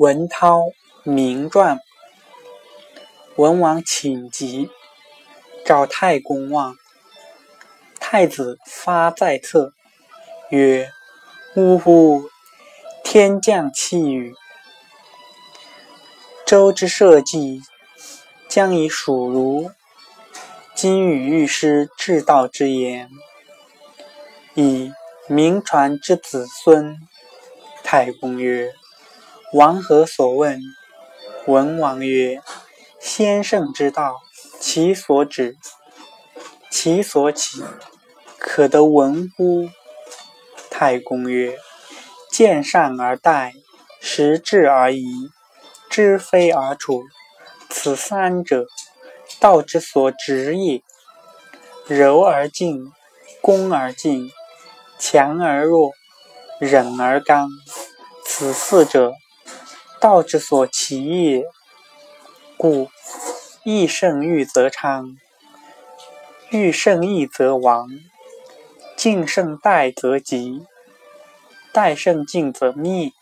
文涛名传。文王请疾，召太公望。太子发在侧，曰：“呜呼！天降气雨，周之社稷将以属如。今与御师至道之言，以名传之子孙。”太公曰：“王何所问？”文王曰：“先圣之道，其所指，其所起，可得闻乎？”太公曰：“见善而待，识智而宜，知非而处，此三者，道之所指也。柔而静，恭而敬，强而弱，忍而刚。”此四者，道之所起也。故益胜欲则昌，欲胜益则亡，敬胜怠则急，怠胜敬则灭。